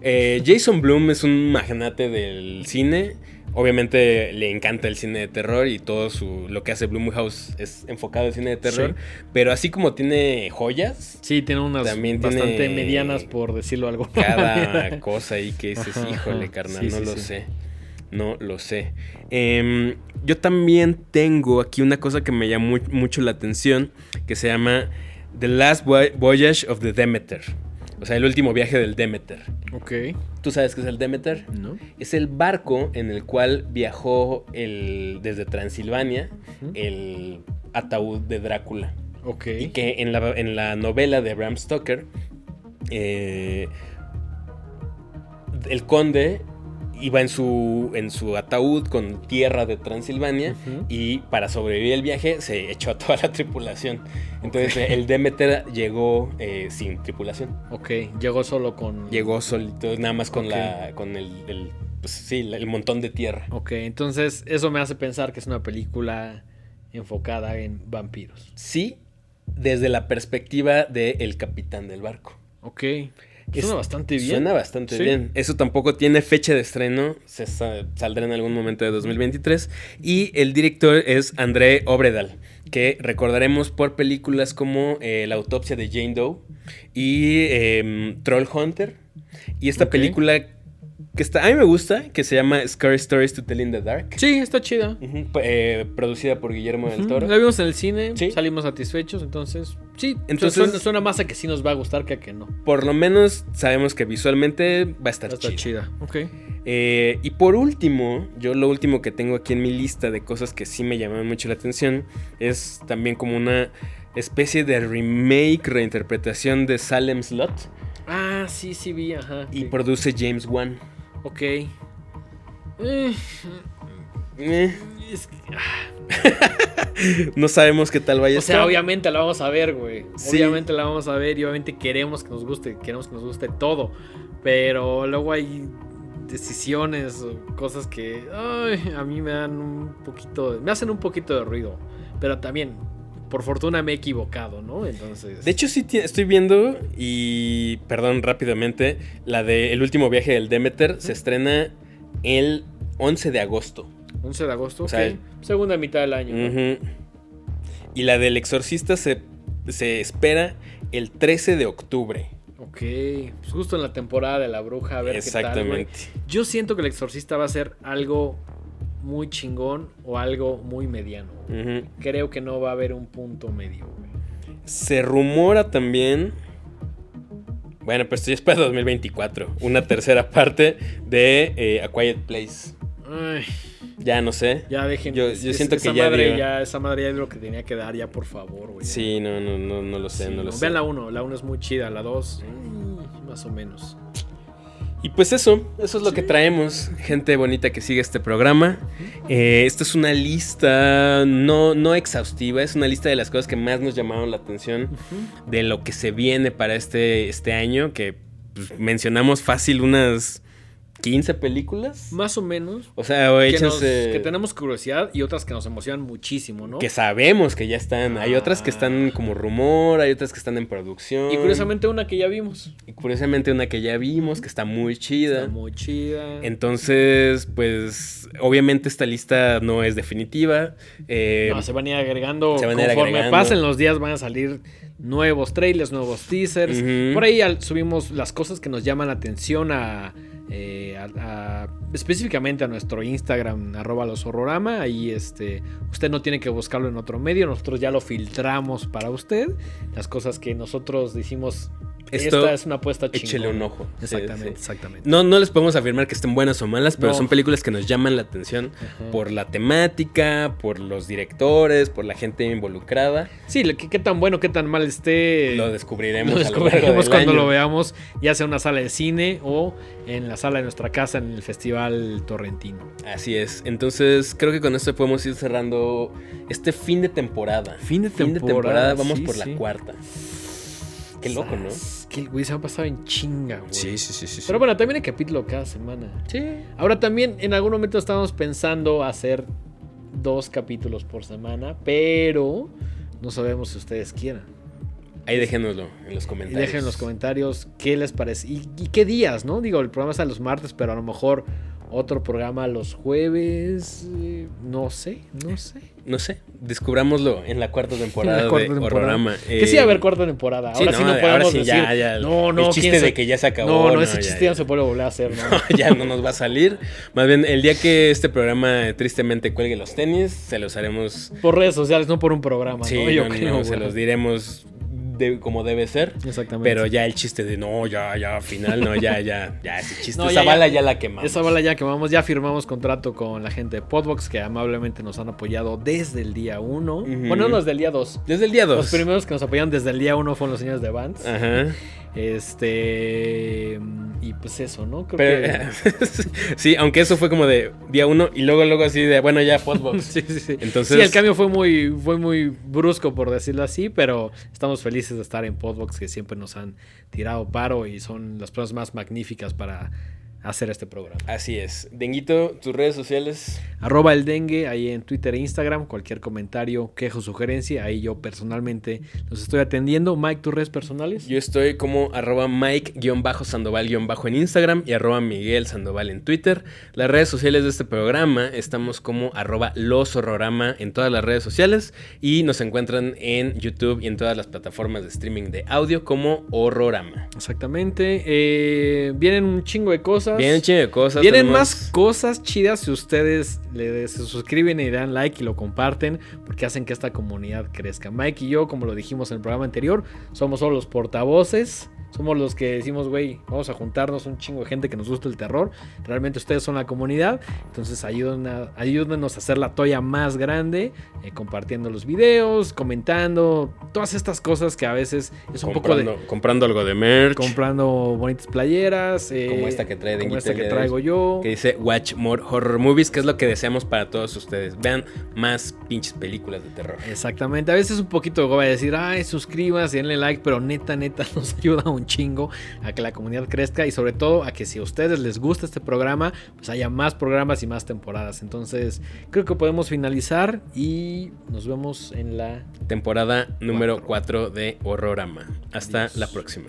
eh, Jason Blum es un magnate del cine. Obviamente le encanta el cine de terror y todo su, lo que hace Blumhouse es enfocado al cine de terror. Pero así como tiene joyas, Sí, tiene unas También bastante tiene medianas, por decirlo algo. cada cosa ahí que dices, Ajá, híjole, carnal, Sí, no sí, lo sé. No lo sé. Em, yo también tengo aquí una cosa que me llama mu- mucho la atención, que se llama The Last Voy- Voyage of the Demeter. O sea, el último viaje del Demeter. Ok. ¿Tú sabes qué es el Demeter? ¿No? Es el barco en el cual viajó el, desde Transilvania el ataúd de Drácula. Ok. Y que en la, en la novela de Bram Stoker, eh, el conde iba en su, en su ataúd con tierra de Transilvania y para sobrevivir el viaje se echó a toda la tripulación. Entonces el Demeter llegó eh, sin tripulación. Ok. Llegó solo con. Llegó solito, nada más con Ok. la con el, el- pues, sí, el montón de tierra. Ok, entonces eso me hace pensar que es una película enfocada en vampiros. Sí, desde la perspectiva del capitán del barco. Ok. Es- Suena bastante bien. Suena bastante Sí. bien. Eso tampoco tiene fecha de estreno. Se sa- saldrá en algún momento de 2023. Y el director es André Obredal, que recordaremos por películas como eh, La autopsia de Jane Doe y em, Troll Hunter. Y esta película que está, a mí me gusta, que se llama Scary Stories to Tell in the Dark. Sí, está chida. Eh, producida por Guillermo del Toro. La vimos en el cine, Sí. salimos satisfechos, entonces sí, Entonces- suena, suena más a que sí nos va a gustar que a que no. Por lo menos sabemos que visualmente va a estar Está chida. chida. Ok. Eh, y por último, yo lo último que tengo aquí en mi lista de cosas que sí me llamaron mucho la atención es también como una especie de remake, reinterpretación de Salem Slot Ah, sí, sí vi, ajá. y Sí. produce James Wan. Ok. Es que- ah, (laughs) no sabemos qué tal vaya a o sea, estar. obviamente la vamos a ver, güey. Sí. Obviamente la vamos a ver y obviamente queremos que nos guste, queremos que nos guste todo. Pero luego hay decisiones o cosas que ay, a mí me dan un poquito, me hacen un poquito de ruido. Pero también, por fortuna me he equivocado, ¿no? Entonces... De hecho, sí estoy viendo y, perdón, rápidamente, la de El último viaje del Demeter se estrena el 11 de agosto. 11 de agosto, O sea, segunda mitad del año. Y la del exorcista se, se espera el 13 de octubre. Ok, pues justo en la temporada de la bruja, a ver qué tal. Exactamente. Yo siento que el exorcista va a ser algo muy chingón o algo muy mediano. Creo que no va a haber un punto medio, güey. Se rumora también. Bueno, pues esto ya es para 2024. Una tercera (laughs) parte de eh, A Quiet Place. Ay, Ya no sé. ya dejen. Yo- es- yo es- siento que esa ya madre dio. ya Esa madre ya es lo que tenía que dar, ya por favor, güey. Sí, no, no, no, no lo sé, Sí, no lo no. sé. Vean la 1, la 1 es muy chida, la 2, más o menos. Y pues eso, eso es lo que traemos, gente bonita que sigue este programa. Eh, esta es una lista no, no exhaustiva, es una lista de las cosas que más nos llamaron la atención de lo que se viene para este, este año, que pues, mencionamos fácil unas 15 películas. Más o menos. O sea, o Que, hechas, nos- eh, que tenemos curiosidad y otras que nos emocionan muchísimo, ¿no? que sabemos que ya están. Hay otras que están Ah. como rumor, hay otras que están en producción. Y curiosamente una que ya vimos. Y curiosamente una que ya vimos, que está muy chida. Está muy chida. Entonces, pues, obviamente esta lista no es definitiva. Eh, No, se van a ir agregando. se van a ir conforme agregando. pasen los días van a salir nuevos trailers, nuevos teasers. Por ahí subimos las cosas que nos llaman la atención a, eh, específicamente a nuestro Instagram, arroba los horrorama. Ahí este, usted no tiene que buscarlo en otro medio. Nosotros ya lo filtramos para usted. Las cosas que nosotros decimos Esto, esta es una apuesta chingona. Échele un ojo. Exactamente, sí. exactamente. No, no les podemos afirmar que estén buenas o malas, pero No. son películas que nos llaman la atención Ajá. por la temática, por los directores, por la gente involucrada. Sí, qué, qué tan bueno, qué tan mal esté. Lo descubriremos, Lo a lo largo descubriremos del cuando año. lo veamos, ya sea en una sala de cine o en la sala de nuestra casa en el Festival Torrentino. Así es. Entonces, creo que con esto podemos ir cerrando este fin de temporada. Fin de temporada, Vamos sí, por sí. la cuarta. Qué loco, ¿no? Que el güey se ha pasado en chinga, güey. sí, sí, sí. Pero bueno, también hay capítulo cada semana. Sí. Ahora también en algún momento estábamos pensando hacer dos capítulos por semana, pero no sabemos si ustedes quieran. Ahí déjenoslo en los comentarios. dejen en los comentarios qué les parece y, y qué días, ¿no? Digo, el programa es a los martes, pero a lo mejor otro programa los jueves. eh, no sé, no sé. No sé, descubrámoslo en la cuarta temporada La cuarta de temporada. Que sí, Eh, a ver, cuarta temporada. sí, Ahora sí no ahora podemos sí, decir. ya, ya, no, no, El chiste de que ya se acabó. No, no, ese chiste ya. ya no se puede volver a hacer, (laughs) ¿no? ya no nos va a salir. Más bien, el día que este programa tristemente cuelgue los tenis, se los haremos. Por redes sociales, no por un programa, Sí, ¿no? Yo creo, se los diremos de, como debe ser. Exactamente. Pero ya el chiste de no, ya, ya, final, no, ya, ya, ya, ese (laughs) chiste, No, esa ya, bala ya. ya la quemamos. Esa bala ya quemamos, ya firmamos contrato con la gente de Podbox que amablemente nos han apoyado desde el día 1. Ujú. Bueno, no desde el día 2. Desde el día 2. Los primeros que nos apoyaron desde el día 1 fueron los señores de Vans. Ajá. Este. Y pues eso, ¿no? Creo Pero, que. (laughs) sí, aunque eso fue como de día uno y luego, luego así de, bueno, ya, Podbox. (laughs) Sí, sí, sí. Entonces- Sí, el cambio fue muy, fue muy brusco, por decirlo así, pero estamos felices de estar en Podbox, que siempre nos han tirado paro y son las personas más magníficas para hacer este programa. Así es. Denguito, tus redes sociales. Arroba el dengue ahí en Twitter e Instagram. Cualquier comentario, quejo, sugerencia. Ahí yo personalmente los estoy atendiendo. Mike, tus redes personales. Yo estoy como arroba Mike-Sandoval- en Instagram y arroba Miguel Sandoval en Twitter. Las redes sociales de este programa estamos como arroba Los Horrorama en todas las redes sociales y nos encuentran en YouTube y en todas las plataformas de streaming de audio como Horrorama. Exactamente. Eh, vienen un chingo de cosas. Vienen un chingo de cosas. Vienen tenemos- más cosas chidas si ustedes le se suscriben y dan like y lo comparten porque hacen que esta comunidad crezca. Mike y yo, como lo dijimos en el programa anterior, somos solo los portavoces. Somos los que decimos, güey, vamos a juntarnos un chingo de gente que nos gusta el terror. Realmente ustedes son la comunidad. Entonces ayuden a- ayúdenos a hacer la toalla más grande, eh, compartiendo los videos, comentando, todas estas cosas que a veces es un poco de comprando, algo de merch. comprando bonitas playeras. eh, Como esta que trae Como esta que traigo yo. que dice Watch More Horror Movies, que es lo que deseamos para todos ustedes. Vean más pinches películas de terror. Exactamente. A veces un poquito de goba de decir, ay, suscríbanse, denle like, pero neta, neta, (laughs) nos ayuda un chingo a que la comunidad crezca y sobre todo a que si a ustedes les gusta este programa, pues haya más programas y más temporadas. Entonces, creo que podemos finalizar y nos vemos en la Temporada número Cuatro. 4 de Horrorama. Hasta Adiós. la próxima.